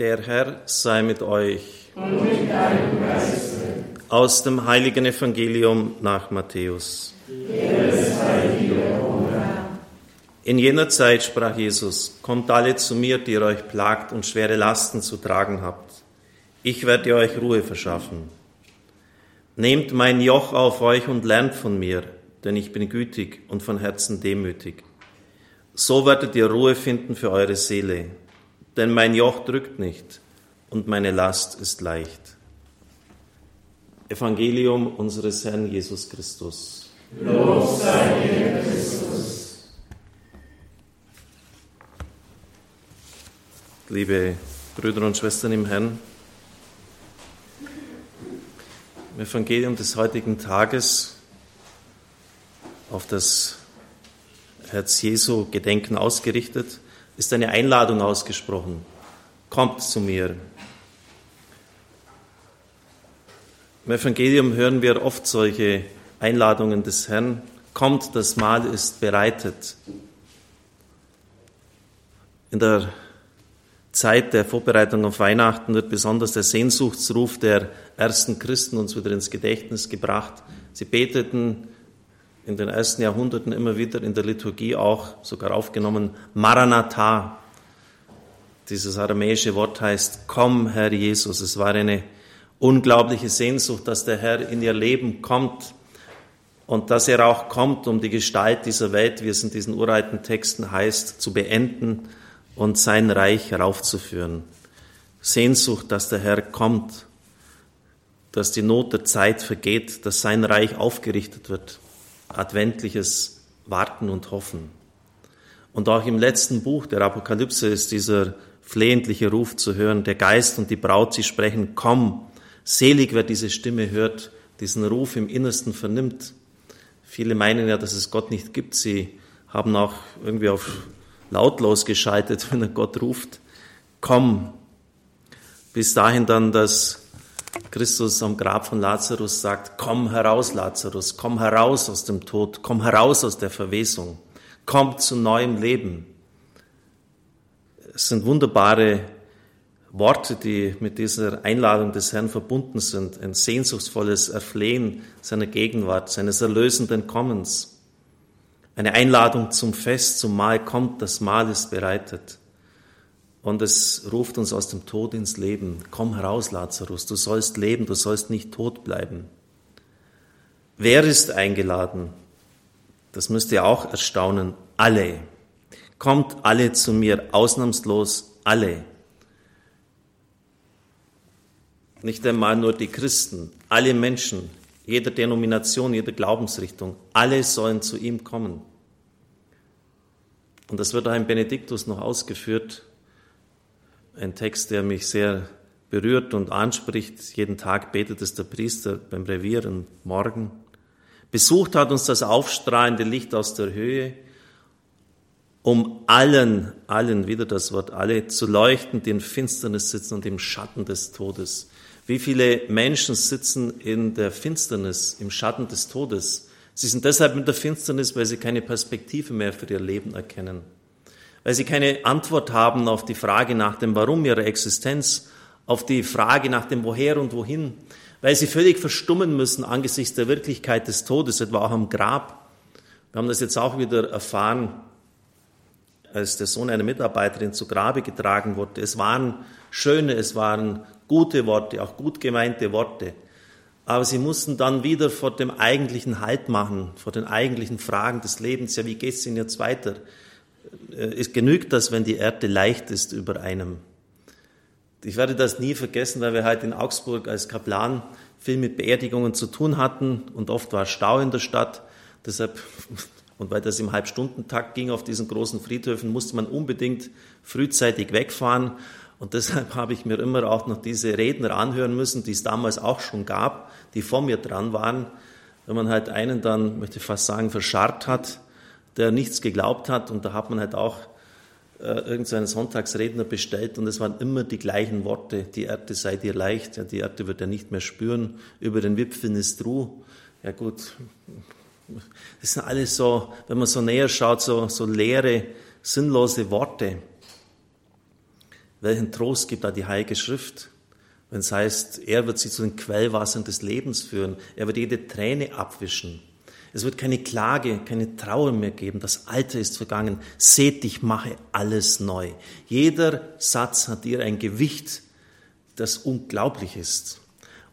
Der Herr sei mit euch. Und mit deinem Geiste. Aus dem heiligen Evangelium nach Matthäus. In jener Zeit sprach Jesus, Kommt alle zu mir, die ihr euch plagt und schwere Lasten zu tragen habt. Ich werde euch Ruhe verschaffen. Nehmt mein Joch auf euch und lernt von mir, denn ich bin gütig und von Herzen demütig. So werdet ihr Ruhe finden für eure Seele, denn mein Joch drückt nicht und meine Last ist leicht. Evangelium unseres Herrn Jesus Christus. Lob sei dir, Christus. Liebe Brüder und Schwestern im Herrn, im Evangelium des heutigen Tages auf das Herz Jesu Gedenken ausgerichtet, ist eine Einladung ausgesprochen. Kommt zu mir. Im Evangelium hören wir oft solche Einladungen des Herrn. Kommt, das Mahl ist bereitet. In der Zeit der Vorbereitung auf Weihnachten wird besonders der Sehnsuchtsruf der ersten Christen uns wieder ins Gedächtnis gebracht. Sie beteten in den ersten Jahrhunderten immer wieder in der Liturgie auch, sogar aufgenommen, Maranatha. Dieses aramäische Wort heißt, komm, Herr Jesus. Es war eine unglaubliche Sehnsucht, dass der Herr in ihr Leben kommt und dass er auch kommt, um die Gestalt dieser Welt, wie es in diesen uralten Texten heißt, zu beenden und sein Reich heraufzuführen. Sehnsucht, dass der Herr kommt, dass die Not der Zeit vergeht, dass sein Reich aufgerichtet wird. Adventliches Warten und Hoffen. Und auch im letzten Buch der Apokalypse ist dieser flehentliche Ruf zu hören. Der Geist und die Braut, sie sprechen, komm. Selig, wer diese Stimme hört, diesen Ruf im Innersten vernimmt. Viele meinen ja, dass es Gott nicht gibt. Sie haben auch irgendwie auf lautlos geschaltet, wenn er Gott ruft, komm. Bis dahin dann, dass Christus am Grab von Lazarus sagt, komm heraus, Lazarus, komm heraus aus dem Tod, komm heraus aus der Verwesung, komm zu neuem Leben. Es sind wunderbare Worte, die mit dieser Einladung des Herrn verbunden sind, ein sehnsuchtsvolles Erflehen seiner Gegenwart, seines erlösenden Kommens. Eine Einladung zum Fest, zum Mahl kommt, das Mahl ist bereitet. Und es ruft uns aus dem Tod ins Leben. Komm heraus, Lazarus, du sollst leben, du sollst nicht tot bleiben. Wer ist eingeladen? Das müsst ihr auch erstaunen. Alle. Kommt alle zu mir, ausnahmslos alle. Nicht einmal nur die Christen, alle Menschen, jeder Denomination, jeder Glaubensrichtung, alle sollen zu ihm kommen. Und das wird auch im Benediktus noch ausgeführt. Ein Text, der mich sehr berührt und anspricht. Jeden Tag betet es der Priester beim Revieren morgen. Besucht hat uns das aufstrahlende Licht aus der Höhe, um allen, allen, wieder das Wort alle, zu leuchten, die in Finsternis sitzen und im Schatten des Todes. Wie viele Menschen sitzen in der Finsternis, im Schatten des Todes? Sie sind deshalb in der Finsternis, weil sie keine Perspektive mehr für ihr Leben erkennen, weil sie keine Antwort haben auf die Frage nach dem Warum ihrer Existenz, auf die Frage nach dem Woher und Wohin, weil sie völlig verstummen müssen angesichts der Wirklichkeit des Todes, etwa auch am Grab. Wir haben das jetzt auch wieder erfahren, als der Sohn einer Mitarbeiterin zu Grabe getragen wurde. Es waren schöne, es waren gute Worte, auch gut gemeinte Worte aber sie mussten dann wieder vor dem eigentlichen Halt machen, vor den eigentlichen Fragen des Lebens. Ja, wie geht es Ihnen jetzt weiter? Äh, es genügt das, wenn die Erde leicht ist über einem. Ich werde das nie vergessen, weil wir halt in Augsburg als Kaplan viel mit Beerdigungen zu tun hatten und oft war Stau in der Stadt. Deshalb, und weil das im Halbstundentakt ging auf diesen großen Friedhöfen, musste man unbedingt frühzeitig wegfahren. Und deshalb habe ich mir immer auch noch diese Redner anhören müssen, die es damals auch schon gab, die vor mir dran waren. Wenn man halt einen dann, möchte ich fast sagen, verscharrt hat, der nichts geglaubt hat. Und da hat man halt auch äh, irgendeinen Sonntagsredner bestellt und es waren immer die gleichen Worte. Die Erde sei dir leicht, ja, die Erde wird er nicht mehr spüren. Über den Wipfel ist Ruh. Ja gut, das sind alles so, wenn man so näher schaut, so, so leere, sinnlose Worte. Welchen Trost gibt da die Heilige Schrift, wenn es heißt, er wird sie zu den Quellwassern des Lebens führen, er wird jede Träne abwischen. Es wird keine Klage, keine Trauer mehr geben. Das Alte ist vergangen. Seht, ich mache alles neu. Jeder Satz hat hier ein Gewicht, das unglaublich ist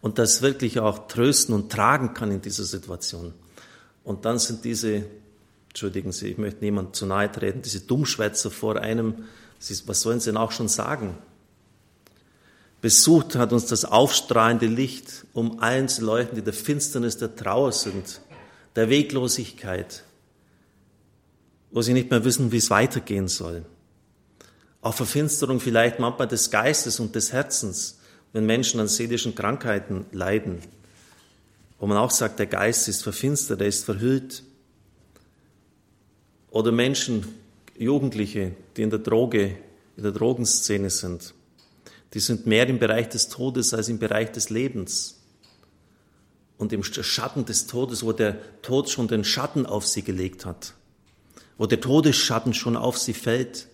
und das wirklich auch trösten und tragen kann in dieser Situation. Und dann sind diese, entschuldigen Sie, ich möchte niemand zu nahe treten, diese Dummschwätzer vor einem, was sollen sie denn auch schon sagen? Besucht hat uns das aufstrahlende Licht, um allen zu leuchten, die der Finsternis der Trauer sind der Weglosigkeit, wo sie nicht mehr wissen, wie es weitergehen soll. Auch Verfinsterung vielleicht manchmal des Geistes und des Herzens, wenn Menschen an seelischen Krankheiten leiden, wo man auch sagt, der Geist ist verfinstert, er ist verhüllt. Oder Menschen, Jugendliche, die in der Droge, in der Drogenszene sind, die sind mehr im Bereich des Todes als im Bereich des Lebens und im Schatten des Todes, wo der Tod schon den Schatten auf sie gelegt hat, wo der Todesschatten schon auf sie fällt,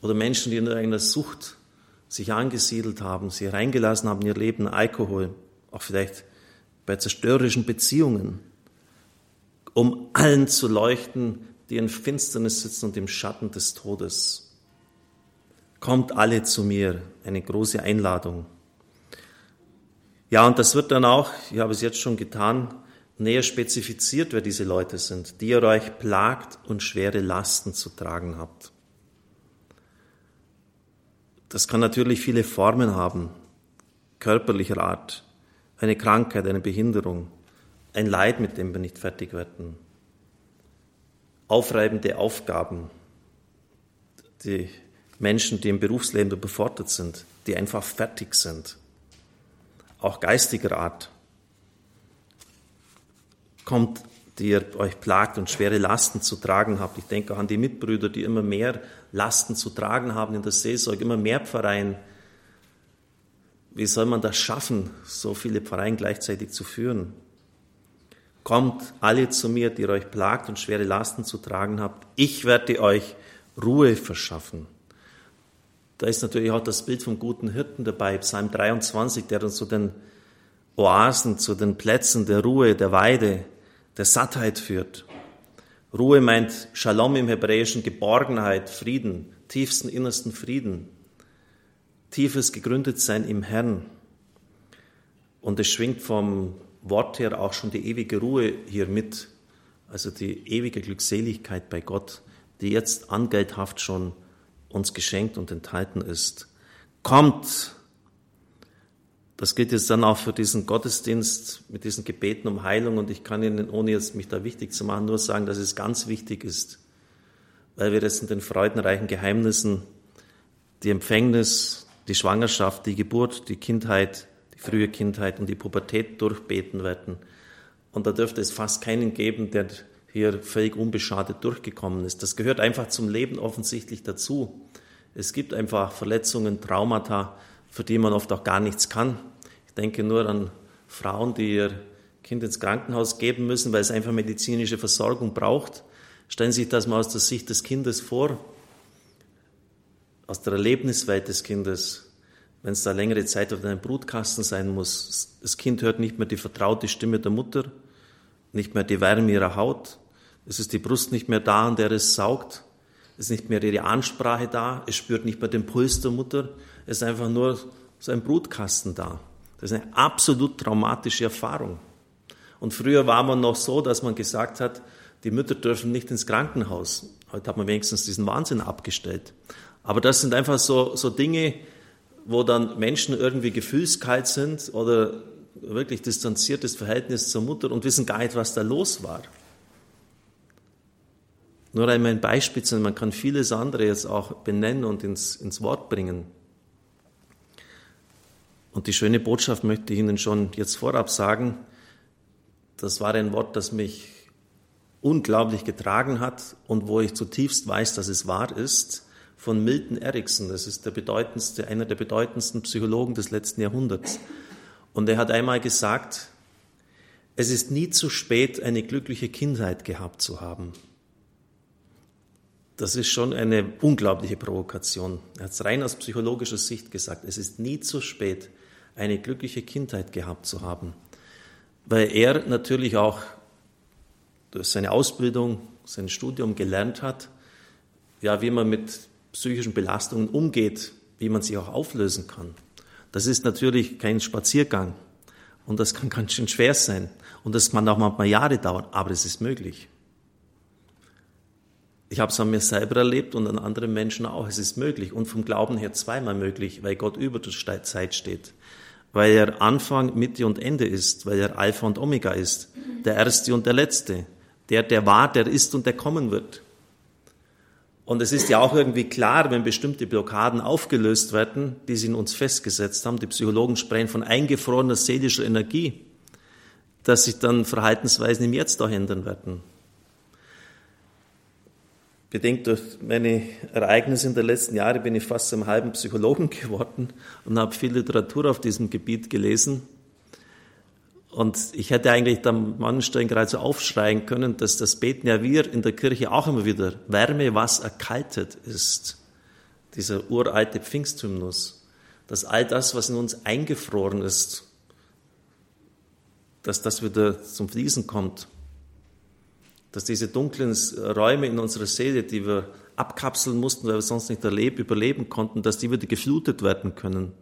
oder Menschen, die in einer Sucht sich angesiedelt haben, sie reingelassen haben in ihr Leben, Alkohol, auch vielleicht bei zerstörerischen Beziehungen, um allen zu leuchten, die in Finsternis sitzen und im Schatten des Todes. Kommt alle zu mir, eine große Einladung. Ja, und das wird dann auch, ich habe es jetzt schon getan, näher spezifiziert, wer diese Leute sind, die ihr euch plagt und schwere Lasten zu tragen habt. Das kann natürlich viele Formen haben, körperlicher Art, eine Krankheit, eine Behinderung, ein Leid, mit dem wir nicht fertig werden, aufreibende Aufgaben, die Menschen, die im Berufsleben überfordert sind, die einfach fertig sind auch geistiger Art. Kommt, die ihr euch plagt und schwere Lasten zu tragen habt. Ich denke auch an die Mitbrüder, die immer mehr Lasten zu tragen haben in der Seelsorge, immer mehr Pfarreien. Wie soll man das schaffen, so viele Pfarreien gleichzeitig zu führen? Kommt alle zu mir, die ihr euch plagt und schwere Lasten zu tragen habt. Ich werde euch Ruhe verschaffen. Da ist natürlich auch das Bild vom guten Hirten dabei, Psalm 23, der uns zu den Oasen, zu den Plätzen der Ruhe, der Weide, der Sattheit führt. Ruhe meint Shalom im Hebräischen, Geborgenheit, Frieden, tiefsten innersten Frieden, tiefes Gegründetsein im Herrn. Und es schwingt vom Wort her auch schon die ewige Ruhe hier mit, also die ewige Glückseligkeit bei Gott, die jetzt angeldhaft schon uns geschenkt und enthalten ist. Kommt! Das gilt jetzt dann auch für diesen Gottesdienst mit diesen Gebeten um Heilung und ich kann Ihnen, ohne jetzt mich da wichtig zu machen, nur sagen, dass es ganz wichtig ist, weil wir jetzt in den freudenreichen Geheimnissen die Empfängnis, die Schwangerschaft, die Geburt, die Kindheit, die frühe Kindheit und die Pubertät durchbeten werden. Und da dürfte es fast keinen geben, der hier völlig unbeschadet durchgekommen ist. Das gehört einfach zum Leben offensichtlich dazu. Es gibt einfach Verletzungen, Traumata, für die man oft auch gar nichts kann. Ich denke nur an Frauen, die ihr Kind ins Krankenhaus geben müssen, weil es einfach medizinische Versorgung braucht. Stellen Sie sich das mal aus der Sicht des Kindes vor, aus der Erlebniswelt des Kindes, wenn es da längere Zeit auf einem Brutkasten sein muss. Das Kind hört nicht mehr die vertraute Stimme der Mutter, nicht mehr die Wärme ihrer Haut, es ist die Brust nicht mehr da, an der es saugt. Es ist nicht mehr ihre Ansprache da. Es spürt nicht mehr den Puls der Mutter. Es ist einfach nur so ein Brutkasten da. Das ist eine absolut traumatische Erfahrung. Und früher war man noch so, dass man gesagt hat, die Mütter dürfen nicht ins Krankenhaus. Heute hat man wenigstens diesen Wahnsinn abgestellt. Aber das sind einfach so, so Dinge, wo dann Menschen irgendwie gefühlskalt sind oder wirklich distanziertes Verhältnis zur Mutter und wissen gar nicht, was da los war. Nur einmal ein Beispiel, sondern man kann vieles andere jetzt auch benennen und ins, ins Wort bringen. Und die schöne Botschaft möchte ich Ihnen schon jetzt vorab sagen. Das war ein Wort, das mich unglaublich getragen hat und wo ich zutiefst weiß, dass es wahr ist, von Milton Erickson. Das ist der bedeutendste, einer der bedeutendsten Psychologen des letzten Jahrhunderts. Und er hat einmal gesagt, es ist nie zu spät, eine glückliche Kindheit gehabt zu haben. Das ist schon eine unglaubliche Provokation. Er hat es rein aus psychologischer Sicht gesagt. Es ist nie zu spät, eine glückliche Kindheit gehabt zu haben. Weil er natürlich auch durch seine Ausbildung, sein Studium gelernt hat, ja, wie man mit psychischen Belastungen umgeht, wie man sie auch auflösen kann. Das ist natürlich kein Spaziergang und das kann ganz schön schwer sein und das kann auch manchmal Jahre dauern, aber es ist möglich. Ich habe es an mir selber erlebt und an anderen Menschen auch. Es ist möglich und vom Glauben her zweimal möglich, weil Gott über der Zeit steht, weil er Anfang, Mitte und Ende ist, weil er Alpha und Omega ist, der Erste und der Letzte, der, der war, der ist und der kommen wird. Und es ist ja auch irgendwie klar, wenn bestimmte Blockaden aufgelöst werden, die sie in uns festgesetzt haben, die Psychologen sprechen von eingefrorener seelischer Energie, dass sich dann Verhaltensweisen im Jetzt auch ändern werden bedingt durch meine Ereignisse in den letzten Jahren bin ich fast zum halben Psychologen geworden und habe viel Literatur auf diesem Gebiet gelesen. Und ich hätte eigentlich da Mannstein gerade so aufschreien können, dass das Beten ja wir in der Kirche auch immer wieder Wärme, was erkaltet ist. Dieser uralte Pfingsthymnus. Dass all das, was in uns eingefroren ist, dass das wieder zum Fließen kommt dass diese dunklen Räume in unserer Seele, die wir abkapseln mussten, weil wir sonst nicht erleben, überleben konnten, dass die wieder geflutet werden können.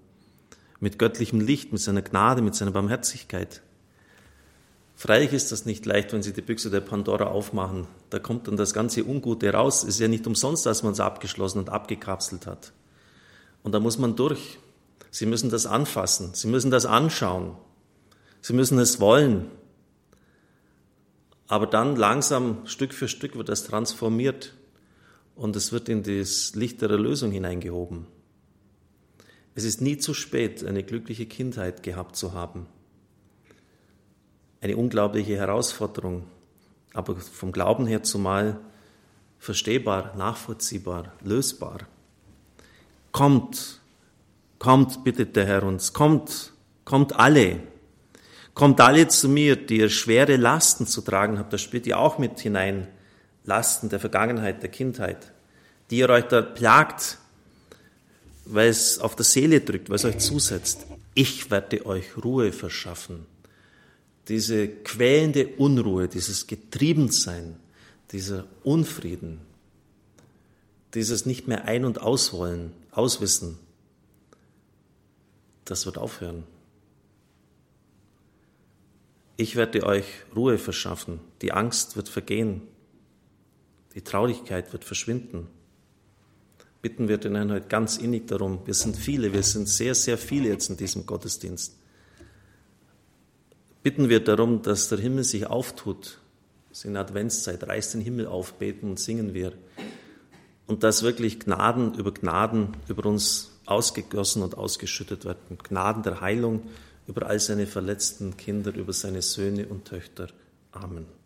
Mit göttlichem Licht, mit seiner Gnade, mit seiner Barmherzigkeit. Freilich ist das nicht leicht, wenn Sie die Büchse der Pandora aufmachen. Da kommt dann das ganze Ungute raus. Es ist ja nicht umsonst, dass man es abgeschlossen und abgekapselt hat. Und da muss man durch. Sie müssen das anfassen. Sie müssen das anschauen. Sie müssen es wollen. Aber dann langsam, Stück für Stück wird das transformiert und es wird in das Licht der Erlösung hineingehoben. Es ist nie zu spät, eine glückliche Kindheit gehabt zu haben. Eine unglaubliche Herausforderung, aber vom Glauben her zumal verstehbar, nachvollziehbar, lösbar. Kommt, kommt, bittet der Herr uns, kommt, kommt alle, Kommt alle zu mir, die ihr schwere Lasten zu tragen habt, das spielt ihr auch mit hinein, Lasten der Vergangenheit, der Kindheit, die ihr euch da plagt, weil es auf der Seele drückt, weil es euch zusetzt. Ich werde euch Ruhe verschaffen. Diese quälende Unruhe, dieses Getriebensein, dieser Unfrieden, dieses nicht mehr ein- und auswollen, auswissen, das wird aufhören. Ich werde euch Ruhe verschaffen, die Angst wird vergehen, die Traurigkeit wird verschwinden. Bitten wir den Herrn heute ganz innig darum. Wir sind viele, wir sind sehr, sehr viele jetzt in diesem Gottesdienst. Bitten wir darum, dass der Himmel sich auftut. Es ist in Adventszeit, reißt den Himmel auf, beten und singen wir. Und dass wirklich Gnaden über Gnaden über uns ausgegossen und ausgeschüttet werden. Gnaden der Heilung, über all seine verletzten Kinder, über seine Söhne und Töchter. Amen.